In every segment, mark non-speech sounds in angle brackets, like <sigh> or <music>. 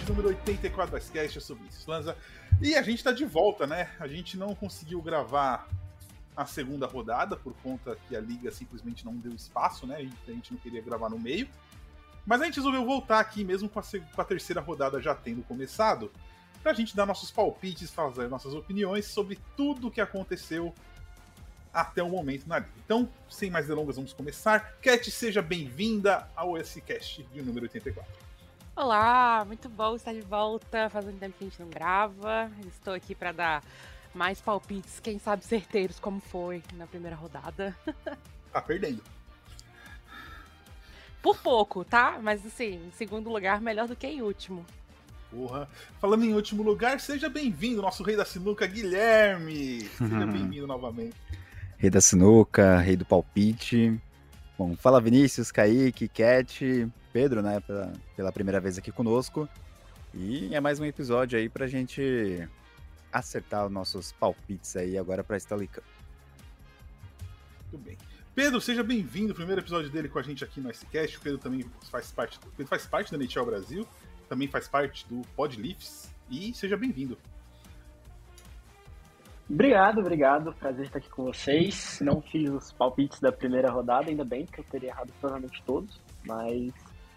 episódio número 84 do Icecast, eu sou Vinícius Lanza. E a gente tá de volta, né? A gente não conseguiu gravar a segunda rodada por conta que a liga simplesmente não deu espaço, né? A gente não queria gravar no meio. Mas a gente resolveu voltar aqui, mesmo com a, com a terceira rodada já tendo começado, pra gente dar nossos palpites, fazer nossas opiniões sobre tudo o que aconteceu até o momento na liga. Então, sem mais delongas, vamos começar. Cat, seja bem-vinda ao SCast de número 84. Olá, muito bom estar de volta. Fazendo tempo que a gente não grava. Estou aqui para dar mais palpites, quem sabe certeiros, como foi na primeira rodada. Tá perdendo. Por pouco, tá? Mas assim, em segundo lugar, melhor do que em último. Porra. Falando em último lugar, seja bem-vindo, nosso rei da sinuca, Guilherme. Seja <laughs> bem-vindo novamente. Rei da sinuca, rei do palpite. Bom, fala Vinícius, Kaique, Cat, Pedro, né, pela, pela primeira vez aqui conosco. E é mais um episódio aí pra gente acertar os nossos palpites aí agora pra Stanley Cup. Muito bem. Pedro, seja bem-vindo. Primeiro episódio dele com a gente aqui no Icecast. O Pedro também faz parte, Pedro faz parte da NHL Brasil, também faz parte do Podleafs. E seja bem-vindo. Obrigado, obrigado. Prazer estar aqui com vocês. Não fiz os palpites da primeira rodada, ainda bem que eu teria errado provavelmente todos, mas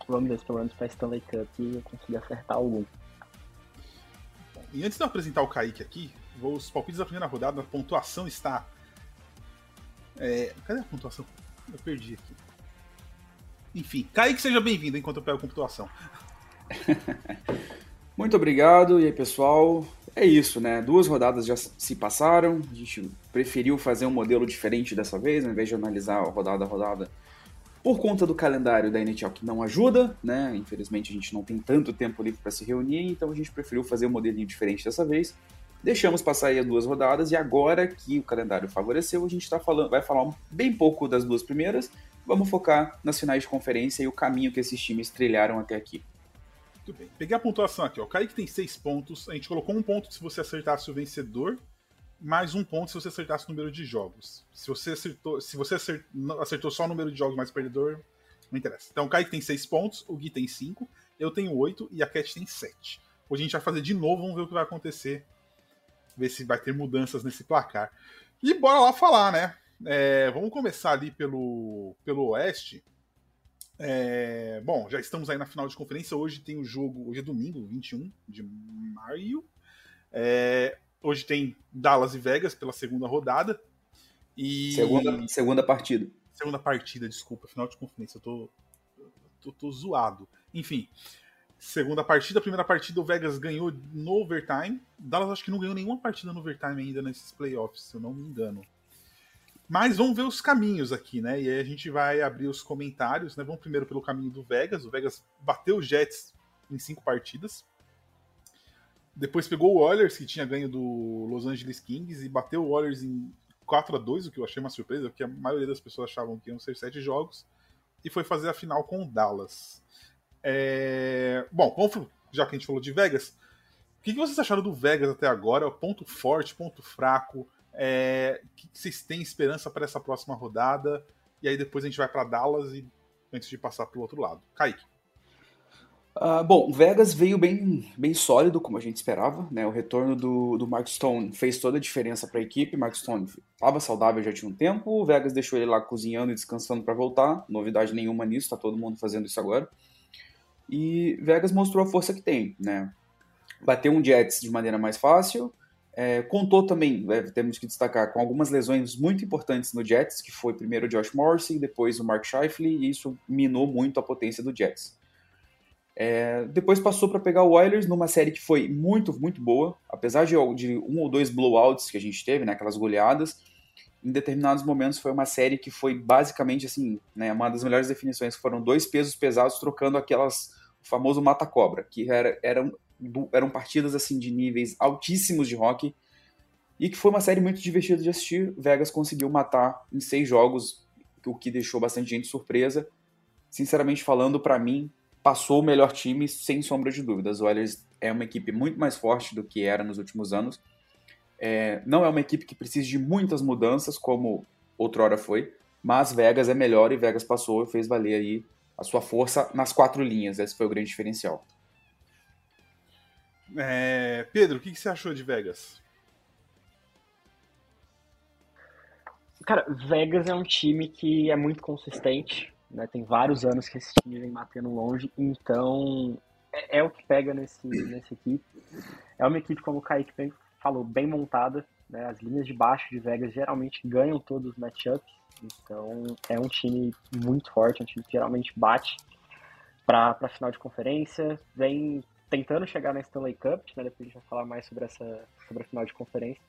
vamos ver se pelo menos para Stanley Cup eu consegui acertar algum. E antes de eu apresentar o Kaique aqui, os palpites da primeira rodada, a pontuação está. É... Cadê a pontuação? Eu perdi aqui. Enfim, Kaique, seja bem-vindo enquanto eu pego a pontuação. <laughs> Muito obrigado, e aí pessoal? É isso, né? Duas rodadas já se passaram, a gente preferiu fazer um modelo diferente dessa vez, ao invés de analisar rodada a rodada, por conta do calendário da NHL que não ajuda, né? Infelizmente a gente não tem tanto tempo livre para se reunir, então a gente preferiu fazer um modelinho diferente dessa vez. Deixamos passar aí as duas rodadas e agora que o calendário favoreceu, a gente tá falando, vai falar bem pouco das duas primeiras, vamos focar nas finais de conferência e o caminho que esses times trilharam até aqui. Muito bem. Peguei a pontuação aqui, ó. O Kaique tem seis pontos. A gente colocou um ponto se você acertasse o vencedor, mais um ponto se você acertasse o número de jogos. Se você acertou, se você acertou, só o número de jogos mais perdedor, não interessa. Então o Kaique tem seis pontos, o Gui tem cinco, eu tenho oito e a Cat tem sete. Hoje a gente vai fazer de novo, vamos ver o que vai acontecer. Ver se vai ter mudanças nesse placar. E bora lá falar, né? É, vamos começar ali pelo, pelo Oeste. É, bom, já estamos aí na final de conferência. Hoje tem o jogo, hoje é domingo, 21 de maio. É, hoje tem Dallas e Vegas pela segunda rodada. E... Segunda, segunda partida. Segunda partida, desculpa, final de conferência. Eu tô, tô, tô zoado. Enfim, segunda partida. Primeira partida, o Vegas ganhou no overtime. Dallas acho que não ganhou nenhuma partida no overtime ainda nesses playoffs, se eu não me engano. Mas vamos ver os caminhos aqui, né? E aí a gente vai abrir os comentários, né? Vamos primeiro pelo caminho do Vegas. O Vegas bateu o Jets em cinco partidas. Depois pegou o Oilers, que tinha ganho do Los Angeles Kings, e bateu o Oilers em 4 a 2 o que eu achei uma surpresa, porque a maioria das pessoas achavam que iam ser sete jogos. E foi fazer a final com o Dallas. É... Bom, já que a gente falou de Vegas, o que vocês acharam do Vegas até agora? Ponto forte, ponto fraco? É, que vocês têm esperança para essa próxima rodada? E aí depois a gente vai para Dallas e antes de passar para o outro lado. Kaique. Uh, bom, Vegas veio bem, bem sólido, como a gente esperava. Né? O retorno do, do Mark Stone fez toda a diferença para a equipe. Mark Stone estava saudável já tinha um tempo. O Vegas deixou ele lá cozinhando e descansando para voltar. Novidade nenhuma nisso, está todo mundo fazendo isso agora. E Vegas mostrou a força que tem. Né? Bateu um Jets de maneira mais fácil. É, contou também, é, temos que destacar, com algumas lesões muito importantes no Jets, que foi primeiro o Josh Morrissey, depois o Mark Scheifele, e isso minou muito a potência do Jets. É, depois passou para pegar o Oilers numa série que foi muito, muito boa, apesar de, de, um ou dois blowouts que a gente teve, né, aquelas goleadas, em determinados momentos foi uma série que foi basicamente assim, né, uma das melhores definições, foram dois pesos pesados trocando aquelas, o famoso mata-cobra, que era, eram partidas assim de níveis altíssimos de hockey e que foi uma série muito divertida de assistir. Vegas conseguiu matar em seis jogos, o que deixou bastante gente surpresa. Sinceramente falando, para mim, passou o melhor time sem sombra de dúvidas. O Oilers é uma equipe muito mais forte do que era nos últimos anos. É, não é uma equipe que precisa de muitas mudanças, como outrora foi, mas Vegas é melhor e Vegas passou e fez valer aí a sua força nas quatro linhas. Esse foi o grande diferencial. É, Pedro, o que, que você achou de Vegas? Cara, Vegas é um time que é muito consistente, né? Tem vários anos que esse time vem batendo longe, então é, é o que pega nesse, nessa equipe. É uma equipe, como o Kaique bem falou, bem montada, né? As linhas de baixo de Vegas geralmente ganham todos os matchups, então é um time muito forte, é um time que geralmente bate para final de conferência, vem tentando chegar na Stanley Cup, né? Depois a gente vai falar mais sobre essa sobre a final de conferência.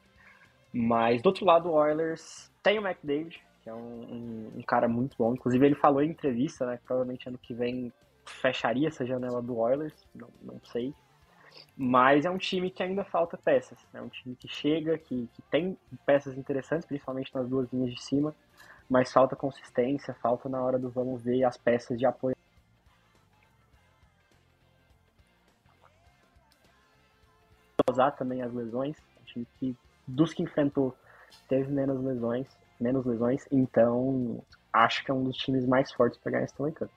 Mas do outro lado, o Oilers tem o McDavid, que é um, um, um, cara muito bom. Inclusive, ele falou em entrevista, né? Que provavelmente ano que vem fecharia essa janela do Oilers, não, não sei. Mas é um time que ainda falta peças. É um time que chega, que, que tem peças interessantes, principalmente nas duas linhas de cima, mas falta consistência, falta na hora do vamos ver as peças de apoio. Usar também as lesões, um time que dos que enfrentou, teve menos lesões, menos lesões, então acho que é um dos times mais fortes para ganhar Stanley Cup.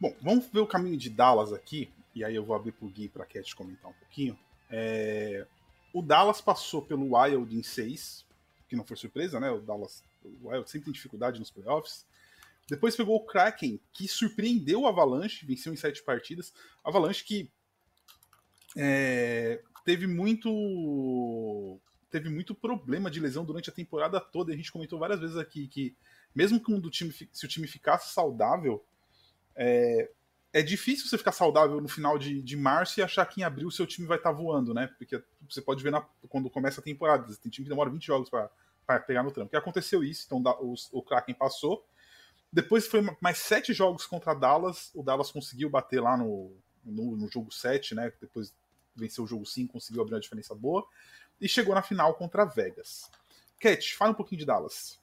Bom, vamos ver o caminho de Dallas aqui, e aí eu vou abrir para o Gui para a Cat comentar um pouquinho. É... O Dallas passou pelo Wild em 6, que não foi surpresa, né? O Dallas, o Wild sempre tem dificuldade nos playoffs. Depois pegou o Kraken, que surpreendeu o Avalanche, venceu em 7 partidas. Avalanche que é, teve muito teve muito problema de lesão durante a temporada toda. A gente comentou várias vezes aqui que mesmo que um do time, se o time ficasse saudável, é, é difícil você ficar saudável no final de, de março e achar que em abril o seu time vai estar tá voando, né? Porque você pode ver na, quando começa a temporada, tem time que demora 20 jogos para pegar no trampo. E aconteceu isso, então o, o Kraken passou. Depois foi mais sete jogos contra Dallas, o Dallas conseguiu bater lá no, no, no jogo 7, né? Depois venceu o jogo 5, conseguiu abrir uma diferença boa. E chegou na final contra Vegas. Cat, fala um pouquinho de Dallas.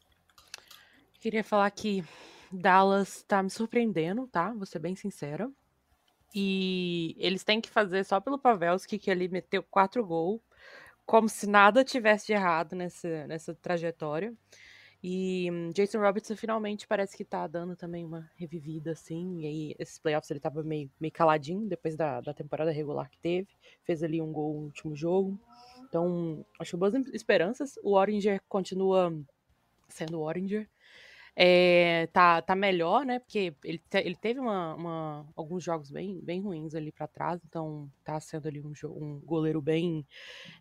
Queria falar que Dallas tá me surpreendendo, tá? Vou ser bem sincera. E eles têm que fazer só pelo Pavelski, que ele meteu quatro gols, como se nada tivesse de errado nessa, nessa trajetória. E hum, Jason Robertson finalmente parece que tá dando também uma revivida, assim. E aí, esses playoffs ele tava meio, meio caladinho depois da, da temporada regular que teve. Fez ali um gol no último jogo. Então, acho boas esperanças. O Oringer continua sendo o Oringer. É, tá, tá melhor, né? Porque ele, te, ele teve uma, uma, alguns jogos bem, bem ruins ali para trás, então tá sendo ali um, um goleiro bem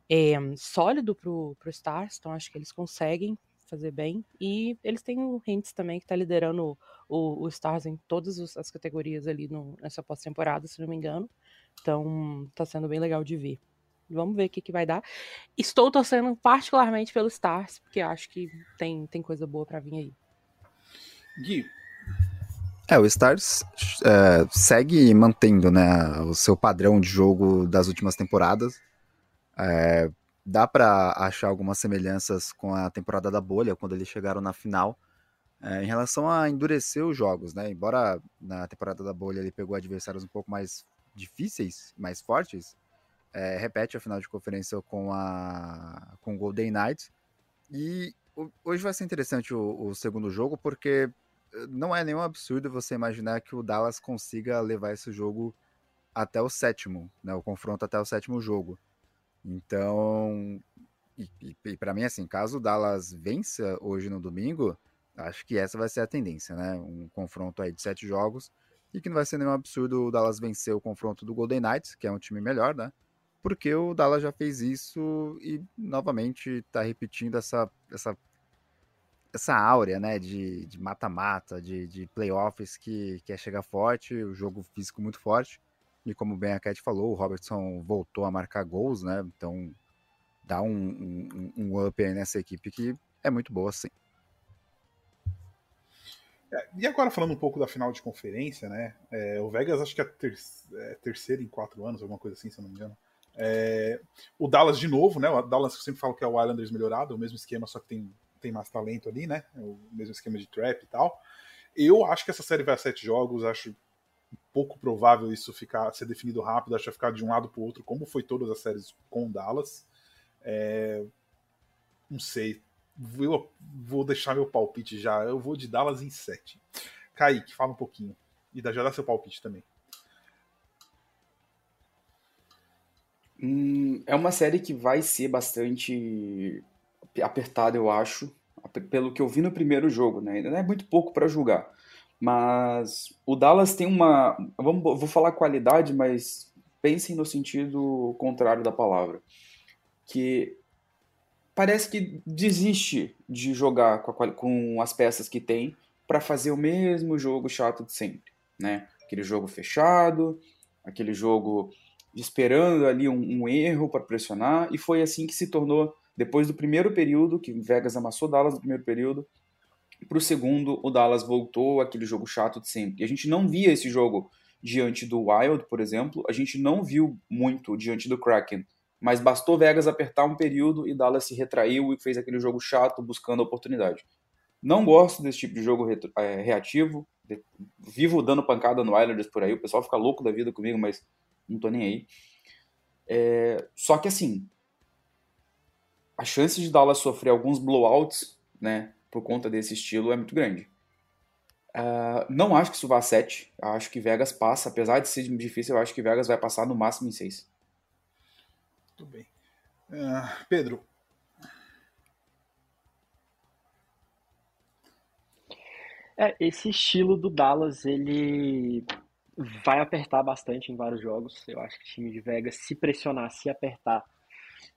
é, sólido pro, pro Stars, então acho que eles conseguem fazer bem. E eles têm o Hintz também, que está liderando o, o, Stars em todas as categorias ali no, nessa pós-temporada, se não me engano. Então, tá sendo bem legal de ver. Vamos ver o que, que vai dar. Estou torcendo particularmente pelo Stars, porque acho que tem, tem coisa boa para vir aí. Gui. É, o Stars é, segue mantendo né, o seu padrão de jogo das últimas temporadas. É, dá para achar algumas semelhanças com a temporada da bolha, quando eles chegaram na final, é, em relação a endurecer os jogos, né? Embora na temporada da bolha ele pegou adversários um pouco mais difíceis, mais fortes, é, repete a final de conferência com a com o Golden Knights. E hoje vai ser interessante o, o segundo jogo, porque eh, não é nenhum absurdo você imaginar que o Dallas consiga levar esse jogo até o sétimo, né? O confronto até o sétimo jogo. Então, e, e, e para mim, assim, caso o Dallas vença hoje no domingo, acho que essa vai ser a tendência, né? Um confronto aí de sete jogos e que não vai ser nenhum absurdo o Dallas vencer o confronto do Golden Knights, que é um time melhor, né? Porque o Dallas já fez isso e novamente está repetindo essa, essa, essa áurea, né? De mata-mata, de, de, de playoffs que quer chegar forte, o jogo físico muito forte. E como bem a Cat falou, o Robertson voltou a marcar gols, né? Então dá um, um, um up aí nessa equipe que é muito boa, sim. É, e agora falando um pouco da final de conferência, né? É, o Vegas acho que é, ter, é terceiro em quatro anos, alguma coisa assim, se eu não me engano. É, o Dallas de novo, né? O Dallas eu sempre falo que é o Islanders melhorado, o mesmo esquema, só que tem, tem mais talento ali, né? O mesmo esquema de trap e tal. Eu acho que essa série vai a sete jogos, acho pouco provável isso ficar ser definido rápido, acho que ficar de um lado para o outro, como foi todas as séries com Dallas. É, não sei. Eu vou deixar meu palpite já. Eu vou de Dallas em 7. Kaique, fala um pouquinho. E já dá seu palpite também. Hum, é uma série que vai ser bastante apertada, eu acho, pelo que eu vi no primeiro jogo, né? Ainda é muito pouco para julgar. Mas o Dallas tem uma. Vamos, vou falar qualidade, mas pensem no sentido contrário da palavra. Que parece que desiste de jogar com, a, com as peças que tem para fazer o mesmo jogo chato de sempre, né? Aquele jogo fechado, aquele jogo esperando ali um, um erro para pressionar, e foi assim que se tornou, depois do primeiro período, que Vegas amassou Dallas no primeiro período, para o segundo, o Dallas voltou aquele jogo chato de sempre. E a gente não via esse jogo diante do Wild, por exemplo, a gente não viu muito diante do Kraken, mas bastou Vegas apertar um período e Dallas se retraiu e fez aquele jogo chato buscando a oportunidade. Não gosto desse tipo de jogo é, reativo, vivo dando pancada no Islanders por aí, o pessoal fica louco da vida comigo, mas não tô nem aí. É, só que assim, a chance de Dallas sofrer alguns blowouts, né, por conta desse estilo é muito grande. Uh, não acho que isso vá a 7. Acho que Vegas passa, apesar de ser difícil, eu acho que Vegas vai passar no máximo em 6. Muito bem. Uh, Pedro. É, esse estilo do Dallas, ele vai apertar bastante em vários jogos. Eu acho que o time de Vegas, se pressionar, se apertar,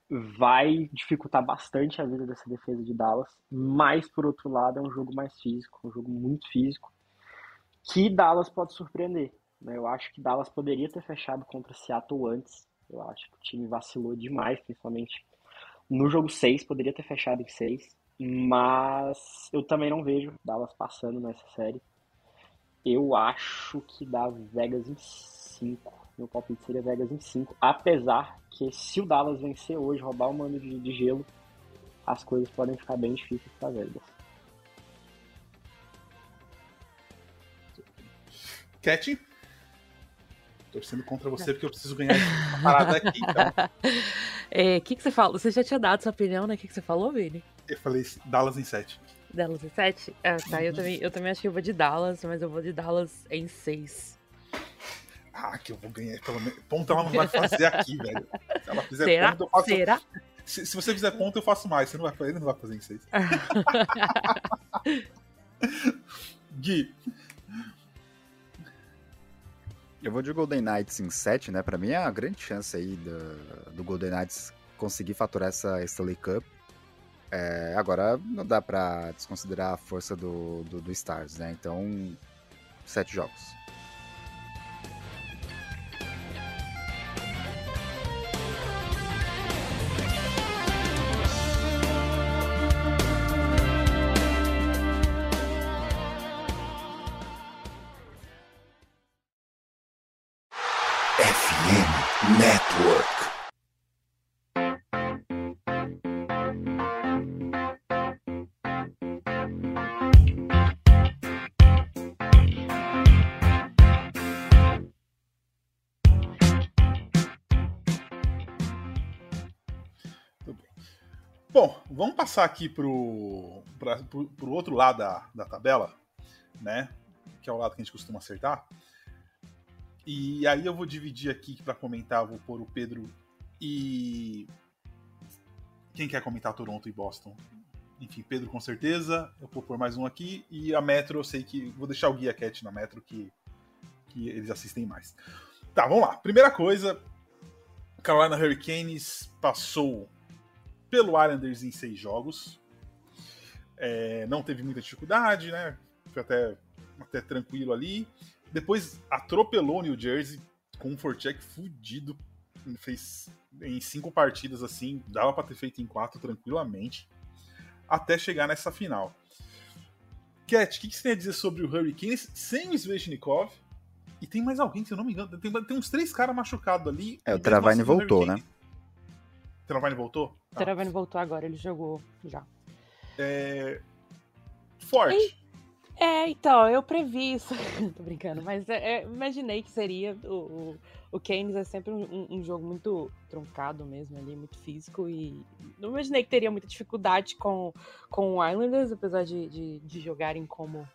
vai dificultar bastante a vida dessa defesa de Dallas. Mas, por outro lado, é um jogo mais físico, um jogo muito físico, que Dallas pode surpreender. Né? Eu acho que Dallas poderia ter fechado contra Seattle antes. Eu acho que o time vacilou demais, principalmente no jogo 6, poderia ter fechado em 6. Mas eu também não vejo Dallas passando nessa série. Eu acho que dá Vegas em 5. Meu palpite seria Vegas em 5. Apesar que se o Dallas vencer hoje, roubar o mando de, de gelo, as coisas podem ficar bem difíceis para Vegas. Cat? Torcendo contra você porque eu preciso ganhar essa <laughs> parada aqui, então. O <laughs> é, que, que você falou? Você já tinha dado sua opinião, né? O que, que você falou, Vini? Eu falei Dallas em 7. Dallas em 7? Ah, tá. Eu também, eu também acho que eu vou de Dallas, mas eu vou de Dallas em 6. Ah, que eu vou ganhar. Pelo menos. Ponto ela não vai fazer aqui, <laughs> velho. Se ela fizer Será? ponto, eu faço. Será? Se, se, você fizer ponto, eu faço mais. Você não vai, ele não vai fazer em 6. <laughs> Gui. Eu vou de Golden Knights em 7, né? Pra mim é a grande chance aí do, do Golden Knights conseguir faturar essa Stanley Cup. É, agora não dá para desconsiderar a força do, do, do, Stars, né? Então, sete jogos. Passar aqui pro, pra, pro, pro outro lado da, da tabela, né? Que é o lado que a gente costuma acertar. E aí eu vou dividir aqui para comentar, vou pôr o Pedro e. Quem quer comentar Toronto e Boston? Enfim, Pedro com certeza. Eu vou pôr mais um aqui. E a Metro, eu sei que. Vou deixar o Guia Cat na Metro, que, que eles assistem mais. Tá, vamos lá. Primeira coisa: Carolina Hurricanes passou pelo Islanders em seis jogos. É, não teve muita dificuldade, né? Foi até, até tranquilo ali. Depois atropelou o New Jersey com um forecheck fudido. Fez em cinco partidas assim, dava para ter feito em quatro tranquilamente. Até chegar nessa final. Cat, o que, que, você tem a dizer sobre o Hurricanes sem o Svechnikov? E tem mais alguém, se eu não me engano. Tem, tem uns três caras machucados ali. É, o Travaine assim, voltou, né? Travaine voltou? Tá. Travaine voltou agora, ele jogou já. É... Forte. E... É, então, eu previ isso. <laughs> Tô brincando, mas é, é, imaginei que seria. O, o, o Keynes é sempre um, um, jogo muito truncado mesmo ali, muito físico. E não imaginei que teria muita dificuldade com, com o Islanders, apesar de, de, de jogarem como,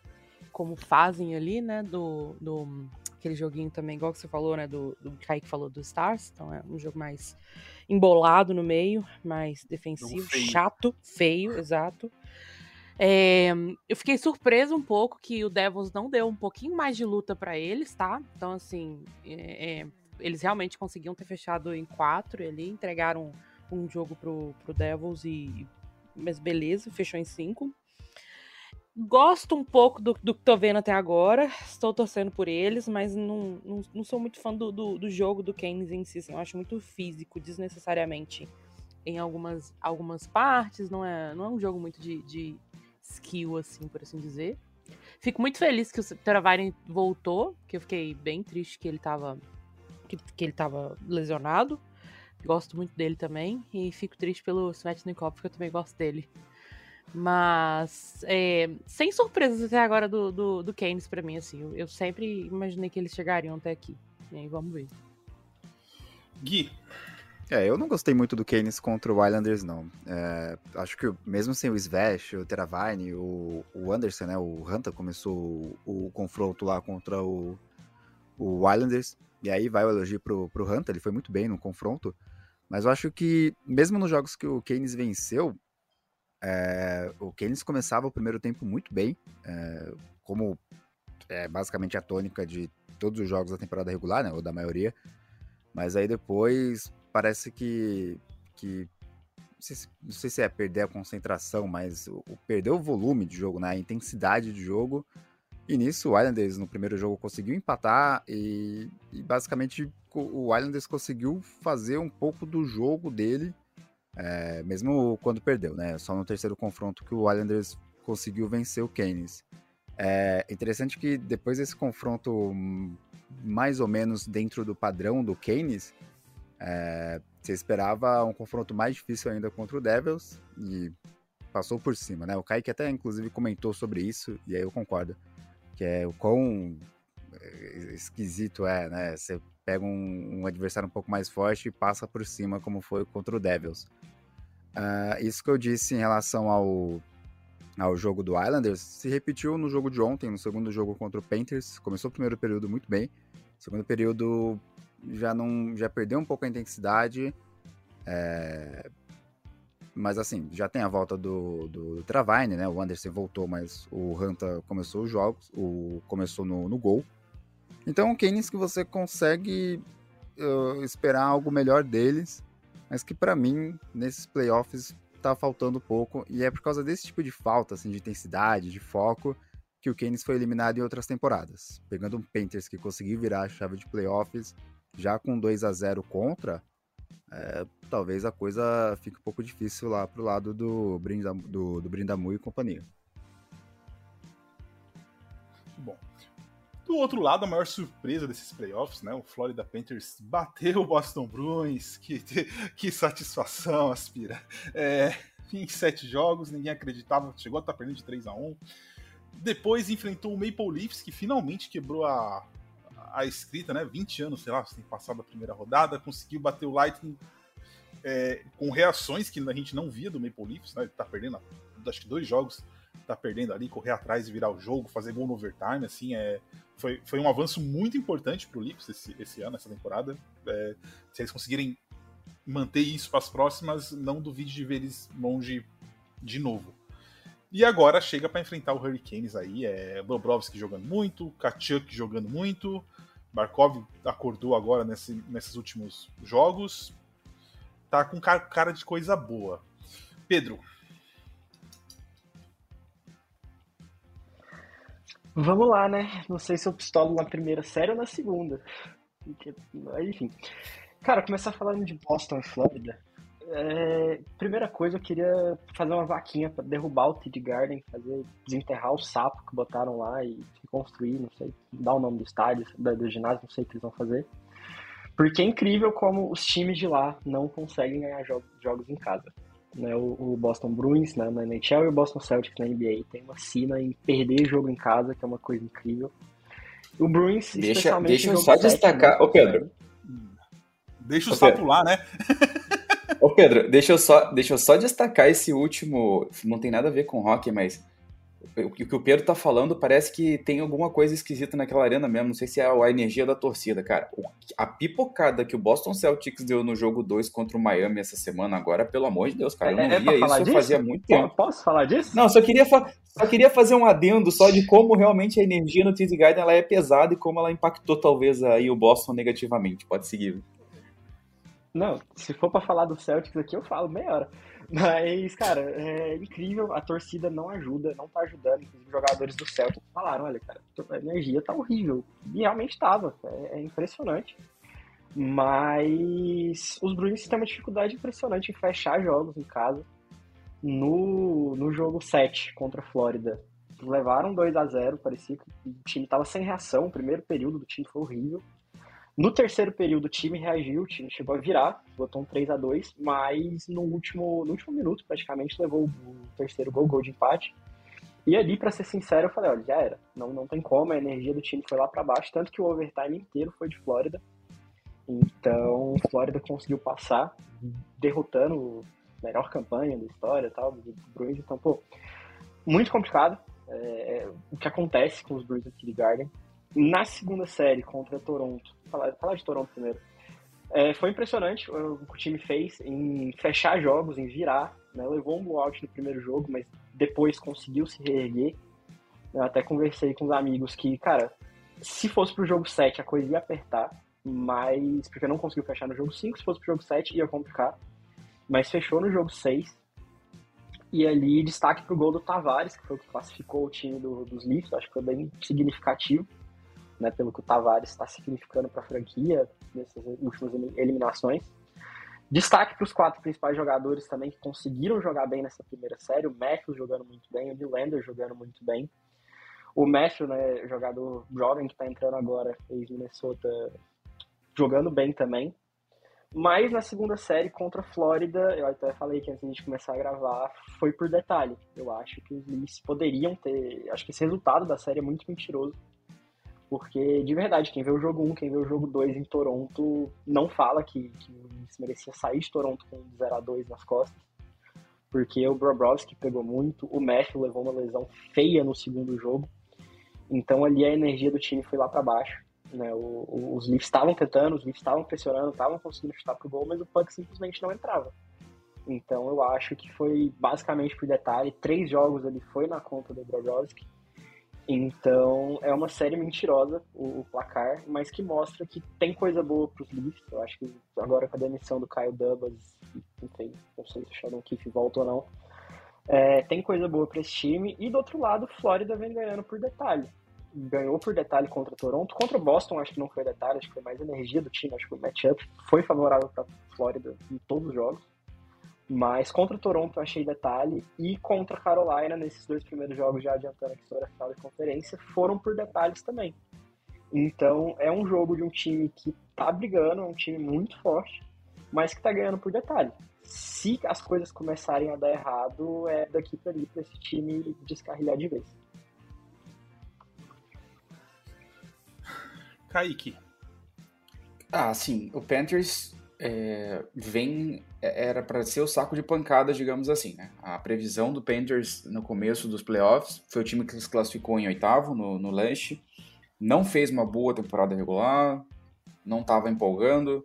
como fazem ali, né? Do, do aquele joguinho também, igual que você falou, né? Do, do Kaique falou do Stars. Então é um jogo mais embolado no meio, mais defensivo, feio. chato, feio, exato. É, eu fiquei surpreso um pouco que o Devils não deu um pouquinho mais de luta pra eles, tá? Então, assim, é, é, eles realmente conseguiam ter fechado em quatro ali, entregaram um jogo pro, pro Devils e. Mas beleza, fechou em cinco. Gosto um pouco do, do que tô vendo até agora. Estou torcendo por eles, mas não, não, não sou muito fã do, do, do jogo do Keynes em si. assim, eu acho muito físico, desnecessariamente. Em algumas, algumas partes. Não é, não é um jogo muito de, de skill, assim, por assim dizer. Fico muito feliz que o Travaren voltou, que eu fiquei bem triste que ele tava. Que, que ele tava lesionado. Gosto muito dele também. E fico triste pelo Svetnikov, porque eu também gosto dele. Mas, é, sem surpresas até agora do, do, do Keynes pra mim, assim. Eu, eu sempre imaginei que eles chegariam até aqui. E aí, vamos ver. Gui, É, eu não gostei muito do Keynes contra o Islanders, não. É, acho que mesmo sem o Svesh, o Teravine, o, o Anderson, né, o Hunter começou o, o confronto lá contra o, o Islanders, e aí vai o elogio pro, pro Hunter, ele foi muito bem no confronto, mas eu acho que mesmo nos jogos que o Keynes venceu, é, o Keynes começava o primeiro tempo muito bem, é, como é basicamente a tônica de todos os jogos da temporada regular, né, ou da maioria, mas aí depois parece que, que não, sei se, não sei se é perder a concentração, mas o, o perder o volume de jogo, né, a intensidade de jogo. E nisso o Islanders no primeiro jogo conseguiu empatar e, e basicamente o Islanders conseguiu fazer um pouco do jogo dele, é, mesmo quando perdeu, né? Só no terceiro confronto que o Islanders conseguiu vencer o Keynes. É interessante que depois desse confronto hum, mais ou menos dentro do padrão do Keynes, é, você esperava um confronto mais difícil ainda contra o Devils e passou por cima, né? O Kaique até inclusive comentou sobre isso e aí eu concordo, que é o quão é, esquisito é, né? Você pega um, um adversário um pouco mais forte e passa por cima como foi contra o Devils. Ah, isso que eu disse em relação ao, ao jogo do Islanders se repetiu no jogo de ontem, no segundo jogo contra o Panthers. Começou o primeiro período muito bem. Segundo período já não já perdeu um pouco a intensidade. é, mas assim, já tem a volta do, do Travaine, né? O Anderson voltou, mas o Hunter começou os jogos, o, começou no, no gol. Então, o Keynes que você consegue uh, esperar algo melhor deles, mas que pra mim, nesses playoffs, tá faltando pouco. E é por causa desse tipo de falta, assim, de intensidade, de foco, que o Keynes foi eliminado em outras temporadas. Pegando um Panthers que conseguiu virar a chave de playoffs, já com 2 a 0 contra, é, talvez a coisa fique um pouco difícil lá pro lado do, Brinda, do, do Brindamu e companhia. Do outro lado, a maior surpresa desses playoffs, né? O Florida Panthers bateu o Boston Bruins. <laughs> Que, que satisfação, Aspira. É, em sete jogos, ninguém acreditava, chegou a estar perdendo de 3 a 1 Depois enfrentou o Maple Leafs, que finalmente quebrou a, a escrita, né? 20 anos, sei lá, sem passar da primeira rodada, conseguiu bater o Lightning é, com reações que a gente não via do Maple Leafs, né? Ele tá perdendo, acho que dois jogos, tá perdendo ali, correr atrás e virar o jogo, fazer gol no overtime, assim, é, foi, foi um avanço muito importante pro Leafs esse, esse ano, essa temporada. É, se eles conseguirem manter isso para as próximas, não duvide de ver eles longe de novo. E agora chega para enfrentar o Hurricanes aí, é Bobrovski jogando muito, Kachuk jogando muito, Barkov acordou agora nesse, nesses últimos jogos, tá com cara de coisa boa. Pedro, Vamos lá, né? Não sei se eu pistolo na primeira série ou na segunda. Enfim. Cara, começar falando de Boston e Flórida. É, primeira coisa, eu queria fazer uma vaquinha para derrubar o TD Garden, fazer desenterrar o sapo que botaram lá e reconstruir, não sei, dar o nome do estádio, do ginásio, não sei o que eles vão fazer. Porque é incrível como os times de lá não conseguem ganhar jogos em casa. Né, o, o Boston Bruins né, na NHL e o Boston Celtics na NBA tem uma sina em perder jogo em casa, que é uma coisa incrível. O Bruins, Deixa, especialmente deixa eu só sete, destacar. né? Ô, Pedro. deixa o Ô, sapo Pedro. lá, né? Ô, Pedro, deixa eu, só, deixa eu só destacar esse último. Não tem nada a ver com hockey, mas o que o Pedro tá falando parece que tem alguma coisa esquisita naquela arena mesmo. Não sei se é a energia da torcida, cara. A pipocada que o Boston Celtics deu no jogo 2 contra o Miami essa semana agora, pelo amor de Deus, cara. Eu não É- é pra via isso disso? fazia muito tempo. Posso falar disso? Não, só queria, só queria fazer um adendo só de como realmente a energia no TD Garden ela é pesada e como ela impactou talvez aí o Boston negativamente. Pode seguir. Não, se for pra falar do Celtics aqui, eu falo meia hora. Mas, cara, é incrível, a torcida não ajuda, não tá ajudando. Os jogadores do Celtics falaram: olha, cara, a energia tá horrível. E realmente tava, é, é impressionante. Mas os Bruins têm uma dificuldade impressionante em fechar jogos em casa. No, no jogo 7 contra a Flórida, levaram 2 a 0 parecia que o time tava sem reação. O primeiro período do time foi horrível. No terceiro período, o time reagiu, o time chegou a virar, botou um 3 a 2 mas no último, no último minuto, praticamente, levou o terceiro gol, gol de empate. E ali, pra ser sincero, eu falei, olha, já era. Não, não tem como, a energia do time foi lá pra baixo, tanto que o overtime inteiro foi de Flórida. Então, Flórida conseguiu passar, derrotando a melhor campanha da história tal, do Bruins. Então, pô, muito complicado é, é, o que acontece com os Bruins aqui de Garden. Na segunda série contra Toronto, falar, falar de Toronto primeiro, é, foi impressionante o que o time fez em fechar jogos, em virar. Né? Levou um blowout no primeiro jogo, mas depois conseguiu se reerguer. Eu até conversei com os amigos que, cara, se fosse pro jogo 7 a coisa ia apertar, mas. Porque não conseguiu fechar no jogo 5, se fosse pro jogo 7 ia complicar. Mas fechou no jogo 6. E ali, destaque pro gol do Tavares, que foi o que classificou o time do, dos Leafs, acho que foi bem significativo né, pelo que o Tavares está significando para a franquia nessas últimas eliminações. Destaque para os quatro principais jogadores também que conseguiram jogar bem nessa primeira série. O Matthews jogando muito bem, o Nylander jogando muito bem. O Matthews, né, jogador jovem que está entrando agora, ex-Minnesota, jogando bem também. Mas na segunda série contra a Flórida, eu até falei que antes de a gente começar a gravar, foi por detalhe. Eu acho que os Leafs poderiam ter. Acho que esse resultado da série é muito mentiroso. Porque, de verdade, quem vê o jogo 1, quem vê o jogo 2 em Toronto, não fala que, que o Leafs merecia sair de Toronto com 0x2 nas costas. Porque o Bobrovski pegou muito, o Matthew levou uma lesão feia no segundo jogo. Então ali a energia do time foi lá para baixo. Né? O, o, os Leafs estavam tentando, os Leafs estavam pressionando, estavam conseguindo chutar pro gol, mas o puck simplesmente não entrava. Então eu acho que foi basicamente por detalhe. Três jogos ali foi na conta do Bobrovski. Então é uma série mentirosa o, placar, mas que mostra que tem coisa boa para os Leafs. Eu acho que agora com a demissão do Kyle Dubas, enfim, não sei se o Sheldon Keefe volta ou não, é, tem coisa boa para esse time. E do outro lado, Flórida vem ganhando por detalhe. Ganhou por detalhe contra Toronto, contra Boston acho que não foi detalhe, acho que foi mais energia do time, acho que o matchup foi favorável para Flórida em todos os jogos. Mas contra o Toronto eu achei detalhe e contra a Carolina, nesses dois primeiros jogos, já adiantando aqui sobre a final da conferência, foram por detalhes também. Então é um jogo de um time que tá brigando, é um time muito forte, mas que tá ganhando por detalhe. Se as coisas começarem a dar errado, é daqui para ali para esse time descarrilhar de vez. Kaique. Ah, sim, o Panthers é, vem era para ser o saco de pancadas, digamos assim. Né? A previsão do Panthers no começo dos playoffs foi o time que se classificou em oitavo no, no leste, não fez uma boa temporada regular, não estava empolgando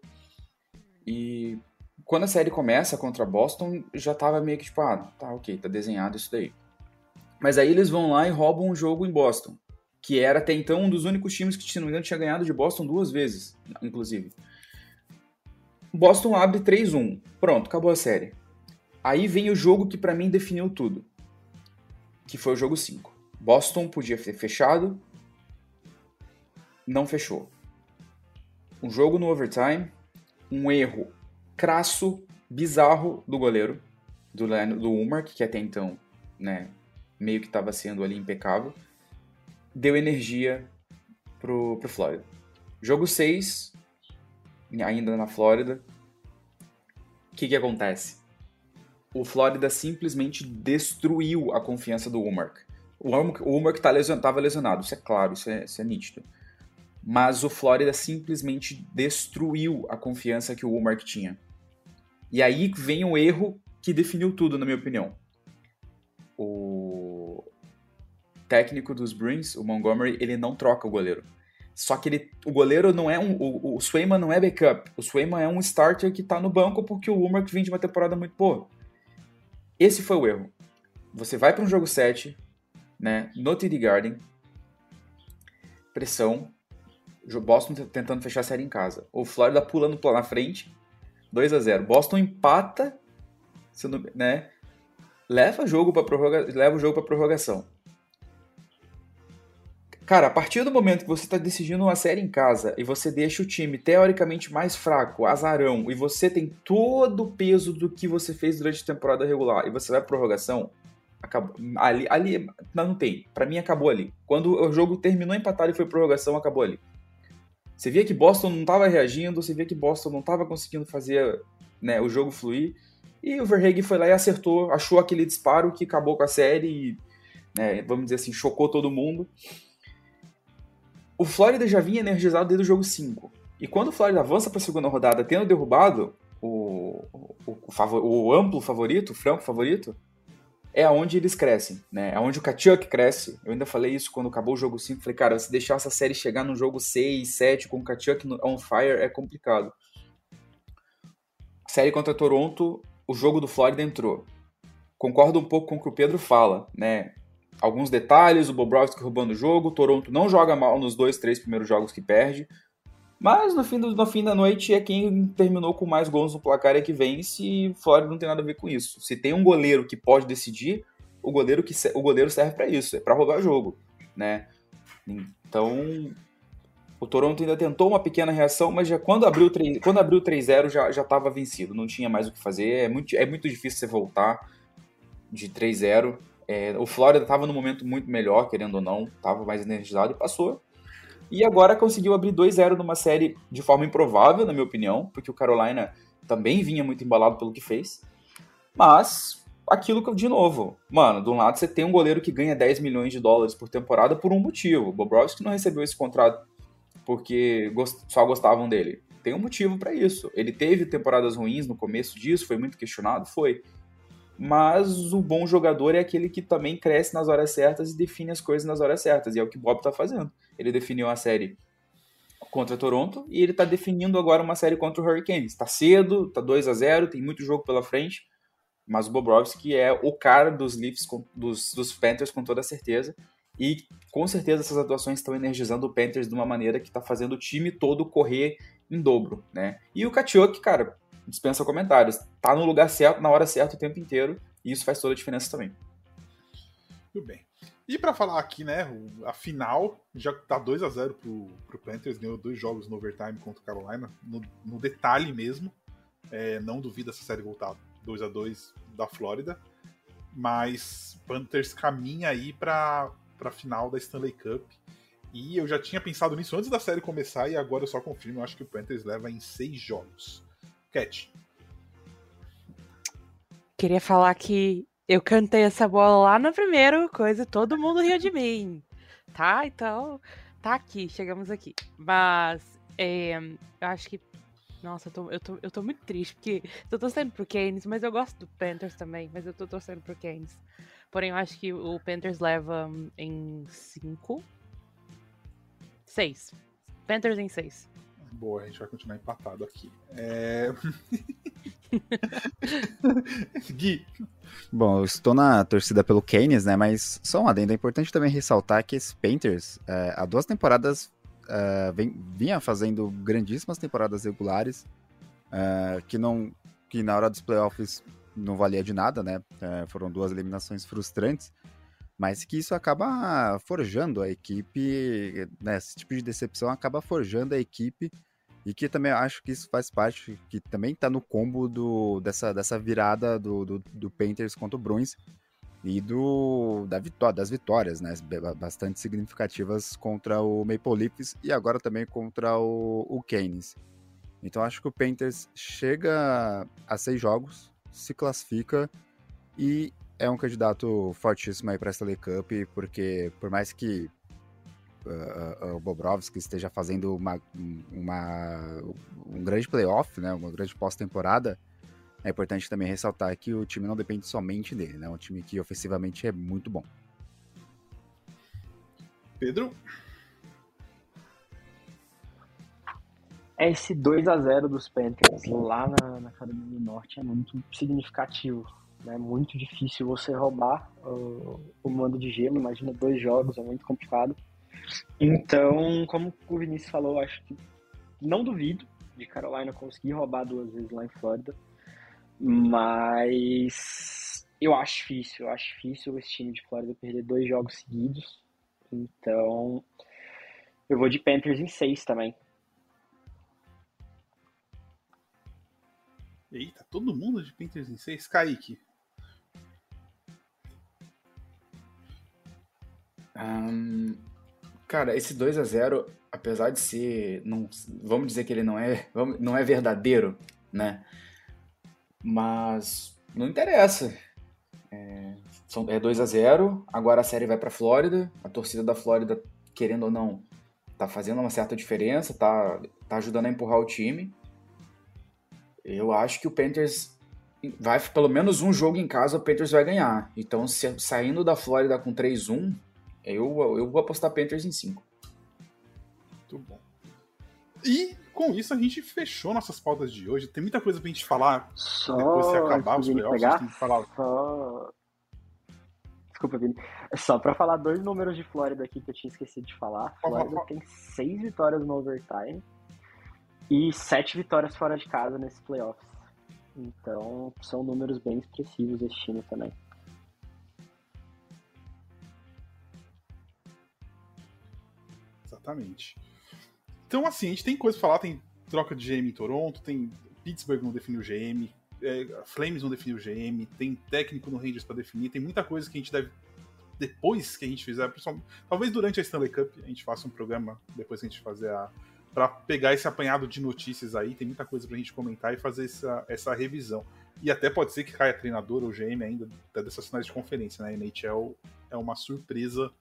e quando a série começa contra Boston já estava meio que tipo ah tá ok tá desenhado isso daí. Mas aí eles vão lá e roubam um jogo em Boston, que era até então um dos únicos times que se não me engano tinha ganhado de Boston duas vezes, inclusive. Boston abre 3-1. Pronto, acabou a série. Aí vem o jogo que para mim definiu tudo. Que foi o jogo 5. Boston podia ter fechado. Não fechou. Um jogo no overtime. Um erro crasso, bizarro do goleiro. Do, do Umark, que até então, né, meio que estava sendo ali impecável. Deu energia pro, pro Flórida. Jogo 6, ainda na Flórida. O que, que acontece? O Flórida simplesmente destruiu a confiança do Umark. O Umark tá lesion, lesionado, isso é claro, isso é, isso é nítido. Mas o Flórida simplesmente destruiu a confiança que o Umark tinha. E aí vem o erro que definiu tudo, na minha opinião. O, técnico dos Bruins, o Montgomery, ele não troca o goleiro. Só que ele, o goleiro não é um. O, o Swayman não é backup. O Swayman é um starter que tá no banco porque o Ulmer vem de uma temporada muito boa. Esse foi o erro. Você vai para um jogo 7, né? No TD Garden. Pressão. Boston tentando fechar a série em casa. O Florida pulando na frente. 2 a 0 Boston empata. Né? Leva, jogo pra prorroga... leva o jogo para prorrogação. Cara, a partir do momento que você está decidindo uma série em casa e você deixa o time teoricamente mais fraco, azarão, e você tem todo o peso do que você fez durante a temporada regular e você vai para prorrogação, acabou, ali, ali não, tem. Para mim acabou ali. Quando o jogo terminou empatado e foi prorrogação, acabou ali. Você via que Boston não estava reagindo, você via que Boston não estava conseguindo fazer né, o jogo fluir. E o Verhage foi lá e acertou, achou aquele disparo que acabou com a série e, né, vamos dizer assim, chocou todo mundo o Flórida já vinha energizado desde o jogo 5. E quando o Flórida avança para a segunda rodada, tendo derrubado o, o, o, o, amplo favorito, o franco favorito, é onde eles crescem, né? É onde o Kachuk cresce. Eu ainda falei isso quando acabou o jogo 5. Falei, cara, se deixar essa série chegar no jogo 6, 7 com o Kachuk on fire é complicado. Série contra Toronto, o jogo do Flórida entrou. Concordo um pouco com o que o Pedro fala, né? Alguns detalhes, o Bobrovski roubando o jogo, o Toronto não joga mal nos dois, três primeiros jogos que perde, mas no fim, do, no fim da noite é quem terminou com mais gols no placar é que vence e Flórida não tem nada a ver com isso. Se tem um goleiro que pode decidir, o goleiro, que, o goleiro serve para isso, é para roubar jogo, né? Então, o Toronto ainda tentou uma pequena reação, mas já quando abriu 3, quando abriu 3-0 já já estava vencido, não tinha mais o que fazer, é muito, é muito difícil você voltar de 3-0. É, o Flórida estava num momento muito melhor, querendo ou não, estava mais energizado e passou. E agora conseguiu abrir 2-0 numa série de forma improvável, na minha opinião, porque o Carolina também vinha muito embalado pelo que fez. Mas, aquilo que, de novo, mano, de um lado você tem um goleiro que ganha 10 milhões de dólares por temporada por um motivo. O Bobrovski não recebeu esse contrato porque só gostavam dele. Tem um motivo para isso. Ele teve temporadas ruins no começo disso, foi muito questionado, foi mas o bom jogador é aquele que também cresce nas horas certas e define as coisas nas horas certas, e é o que Bob está fazendo. Ele definiu a série contra Toronto e ele está definindo agora uma série contra o Hurricanes. Está cedo, está 2 a 0 tem muito jogo pela frente, mas o Bobrovski é o cara dos Leafs, dos, dos Panthers com toda certeza, e com certeza essas atuações estão energizando o Panthers de uma maneira que está fazendo o time todo correr em dobro, né? E o Kachuk, cara, dispensa comentários. Tá no lugar certo, na hora certa o tempo inteiro, e isso faz toda a diferença também. Muito bem. E para falar aqui, né, a final já tá 2 a 0 pro, pro Panthers, ganhou dois jogos no overtime contra o Carolina, no, no detalhe mesmo. É, não duvido essa série voltar 2 a 2 da Flórida, mas Panthers caminha aí para a final da Stanley Cup. E eu já tinha pensado nisso antes da série começar e agora eu só confirmo, eu acho que o Panthers leva em seis jogos. Cat. Queria falar que eu cantei essa bola lá no primeiro coisa, todo mundo riu de mim. Tá? Então, tá aqui, chegamos aqui. Mas é, eu acho que. Nossa, eu tô, eu, tô, eu tô muito triste, porque tô torcendo pro Keynes, mas eu gosto do Panthers também, mas eu tô torcendo pro Keynes. Porém, eu acho que o Panthers leva em 5. 6. Panthers em 6. Boa, a gente vai continuar empatado aqui. É... <laughs> Gui. Bom, eu estou na torcida pelo Keynes, né? Mas só um adendo. É importante também ressaltar que esse Painters, é, há duas temporadas, é, vem, vinha fazendo grandíssimas temporadas regulares, é, que não que na hora dos playoffs não valia de nada, né? É, foram duas eliminações frustrantes mas que isso acaba forjando a equipe, né? Esse tipo de decepção acaba forjando a equipe e que também acho que isso faz parte, que também tá no combo do, dessa, dessa virada do, do, do Painters contra o Bruins e do, da vitória, das vitórias, né? Bastante significativas contra o Maple Leafs e agora também contra o, o Canes. Então acho que o Painters chega a seis jogos, se classifica e é um candidato fortíssimo aí para essa Stanley Cup, porque por mais que uh, o Bobrovski esteja fazendo uma, uma, um grande playoff, né, uma grande pós-temporada, é importante também ressaltar que o time não depende somente dele, né? É um time que ofensivamente é muito bom. Pedro? Esse 2 a 0 dos Panthers lá na, na Carolina do Norte é muito significativo. É muito difícil você roubar o, o mando de gelo. Imagina dois jogos, é muito complicado. Então, como o Vinícius falou, acho que não duvido de Carolina conseguir roubar duas vezes lá em Flórida. Mas eu acho difícil, eu acho difícil esse time de Flórida perder dois jogos seguidos. Então, eu vou de Panthers em seis também. Eita, todo mundo de Panthers em seis, Kaique. Um, cara, esse 2 a 0 apesar de ser. Não, vamos dizer que ele não é, não é verdadeiro, né? Mas não interessa. É, são, é 2 a 0 agora a série vai para Flórida. A torcida da Flórida, querendo ou não, tá fazendo uma certa diferença, tá, tá ajudando a empurrar o time. Eu acho que o Panthers vai, pelo menos um jogo em casa, o Panthers vai ganhar. Então, se, saindo da Flórida com 3-1, eu, eu vou apostar Panthers em 5. Muito bom. E com isso a gente fechou nossas pautas de hoje. Tem muita coisa pra gente falar Só depois que acabar os playoffs. pegar, tem que falar. Só... Desculpa, Vini. Só pra falar dois números de Flórida aqui que eu tinha esquecido de falar. Flórida tem seis vitórias no overtime e sete vitórias fora de casa nesses playoffs. Então, são números bem expressivos desse time também. Exatamente. Então, assim, a gente tem coisa pra falar, tem troca de GM em Toronto, tem Pittsburgh não definiu GM, é, Flames não definiu GM, tem técnico no Rangers pra definir, tem muita coisa que a gente deve. Depois que a gente fizer, talvez durante a Stanley Cup, a gente faça um programa depois que a gente fazer a. pra pegar esse apanhado de notícias aí, tem muita coisa pra gente comentar e fazer essa, essa revisão. E até pode ser que caia treinador ou GM ainda até dessas finais de conferência, né? A NHL é uma surpresa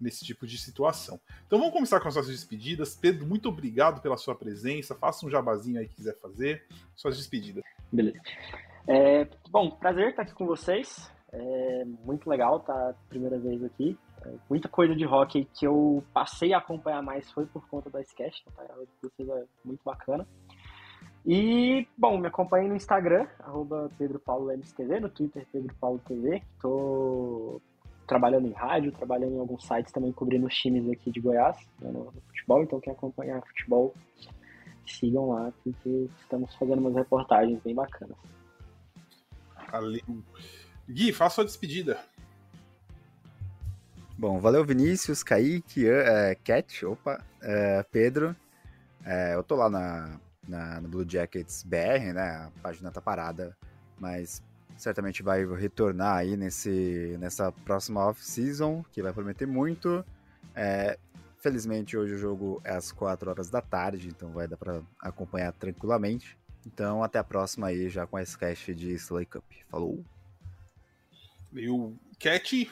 nesse tipo de situação. Então vamos começar com as nossas despedidas. Pedro, muito obrigado pela sua presença. Faça um jabazinho aí que quiser fazer. Suas despedidas. Beleza. É, bom, prazer estar aqui com vocês. É muito legal estar primeira vez aqui. É, muita coisa de hockey que eu passei a acompanhar mais foi por conta da Sketch. Então, tá, vocês é muito bacana. E, bom, me acompanhe no Instagram, arroba Pedro Paulo Lemes TV, no Twitter Pedro Paulo TV. Tô trabalhando em rádio, trabalhando em alguns sites também cobrindo os times aqui de Goiás, né, no, no futebol. Então, quem acompanhar futebol, sigam lá, porque estamos fazendo umas reportagens bem bacanas. Valeu. Gui, faça sua despedida. Bom, valeu Vinícius, Kaique, é, Cat, opa, é, Pedro. É, eu tô lá na, na, no Blue Jackets BR, né? A página tá parada, mas certamente vai retornar aí nesse, nessa próxima off-season, que vai prometer muito. É, felizmente hoje o jogo é às 4 horas da tarde, então vai dar para acompanhar tranquilamente. Então até a próxima aí, já com esse cast de Stanley Cup. Falou! Eu, Cat,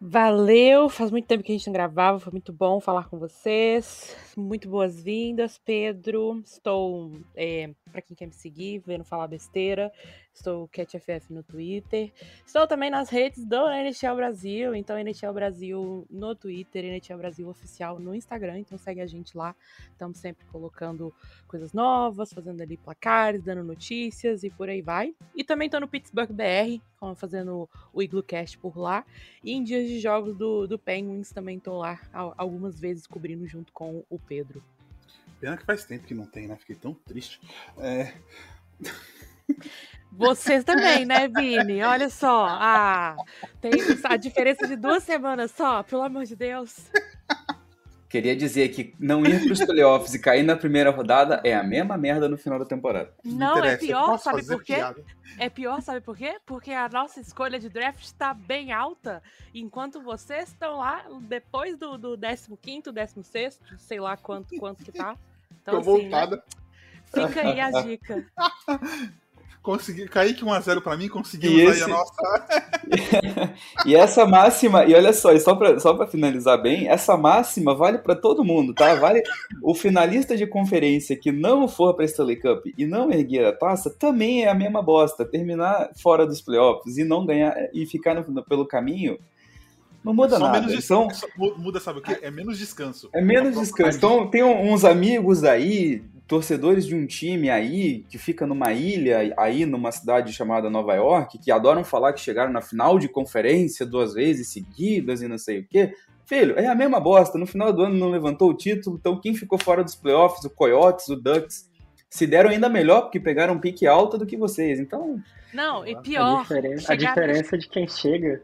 Valeu, faz muito tempo que a gente não gravava, foi muito bom falar com vocês. Muito boas-vindas, Pedro. Estou, é, para quem quer me seguir, vendo falar besteira, estou CatFF no Twitter. Estou também nas redes do NHL Brasil, então NHL Brasil no Twitter, NHL Brasil Oficial no Instagram, então segue a gente lá. Estamos sempre colocando coisas novas, fazendo ali placares, dando notícias e por aí vai. E também estou no Pittsburgh BR, fazendo o Iglocast por lá. E em dias de jogos do, do Penguins também estou lá algumas vezes cobrindo junto com o Pedro. Pena que faz tempo que não tem, né? Fiquei tão triste. É... <laughs> Vocês também, né, Vini? Olha só. Ah, tem a diferença de duas semanas só, pelo amor de Deus. Queria dizer que não ir para os playoffs e cair na primeira rodada é a mesma merda no final da temporada. Não, é pior, sabe por quê? piada. É pior, sabe por quê? Porque a nossa escolha de draft está bem alta, enquanto vocês estão lá depois do, do 15º, 16 sei lá quanto, quanto que tá. <laughs> Então, Tô assim, né, voltada. fica aí a dica. <laughs> Consegui, Kaique 1x0 pra mim, E conseguimos esse- aí a nossa. <laughs> E essa máxima, e olha só, e só pra, só pra finalizar bem, essa máxima vale pra todo mundo, tá? Vale o finalista de conferência que não for pra Stanley Cup e não erguer a taça, também é a mesma bosta. Terminar fora dos playoffs e não ganhar e ficar no- pelo caminho Não muda Só nada. menos Então, Muda, sabe o quê? É menos descanso. é menos descanso. Então, tem uns amigos aí, torcedores de um time aí, que fica numa ilha aí, numa cidade chamada Nova York, que adoram falar que chegaram na final de conferência duas vezes seguidas e não sei o quê. Filho, é a mesma bosta. No final do ano não levantou o título, então quem ficou fora dos playoffs, o Coyotes, o Ducks, se deram ainda melhor porque pegaram um pique alta do que vocês. Então, Não, e A pior. diferença, a diferença de quem chega.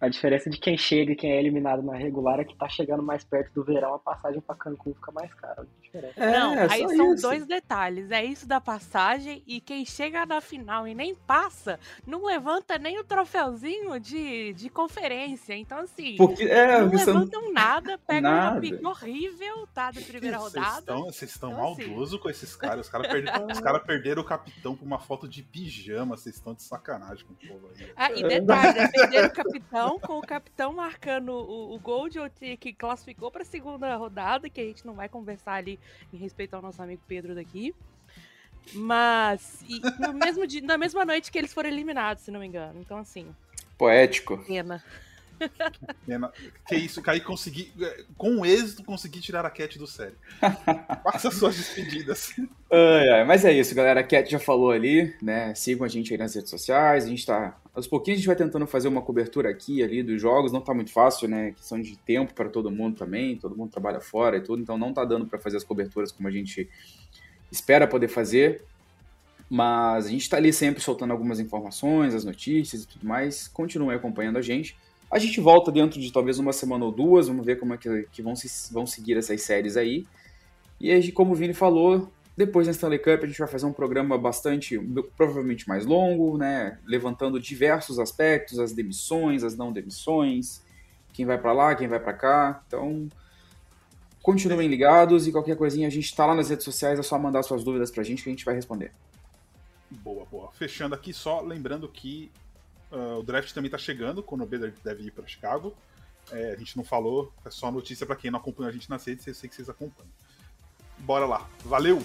A diferença de quem chega e quem é eliminado na regular é que tá chegando mais perto do verão, a passagem pra Cancún fica mais cara. Diferença. Não, é, aí são isso. dois detalhes. É isso da passagem e quem chega na final e nem passa, não levanta nem o troféuzinho de, de conferência. Então, assim, Porque, é, não você não- levantam nada, pegam Nada. uma pique horrível, tá? Da primeira Vocês rodada. estão, vocês estão Então, assim. maldosos com esses caras. Os caras <laughs> perderam, os caras perderam o capitão por uma foto de pijama. Vocês estão de sacanagem com o povo aí. Ah, e detalhe, né? Perderam o capitão, com o capitão marcando o, o gol de OT que classificou para a segunda rodada, que a gente não vai conversar ali em respeito ao nosso amigo Pedro daqui. Mas e no mesmo dia, na mesma noite que eles foram eliminados, se não me engano. Então, assim, Poético. pena. Pena- Que isso, Caí consegui. é, Com êxito, consegui tirar a Cat do sério. Faça suas despedidas. Ai, ai, mas é isso, galera. A Cat já falou ali, né? Sigam a gente aí nas redes sociais. A gente tá. Aos pouquinhos a gente vai tentando fazer uma cobertura aqui ali dos jogos. Não tá muito fácil, né? Questão de tempo para todo mundo também. Todo mundo trabalha fora e tudo. Então não tá dando para fazer as coberturas como a gente espera poder fazer. Mas a gente tá ali sempre soltando algumas informações, as notícias e tudo mais. Continuem acompanhando a gente. A gente volta dentro de talvez uma semana ou duas. Vamos ver como é que, que vão, se, vão seguir essas séries aí. E aí, como o Vini falou, depois na Stanley Cup a gente vai fazer um programa bastante, provavelmente mais longo, né? Levantando diversos aspectos, as demissões, as não demissões, quem vai pra lá, quem vai pra cá. Então, continuem ligados e qualquer coisinha a gente tá lá nas redes sociais, é só mandar suas dúvidas pra gente que a gente vai responder. Boa, boa. Fechando aqui, só lembrando que ah, o draft também tá chegando, quando o Bader deve ir para Chicago. É, a gente não falou, é só notícia para quem não acompanha a gente nas redes, eu sei que vocês acompanham. Bora lá. Valeu!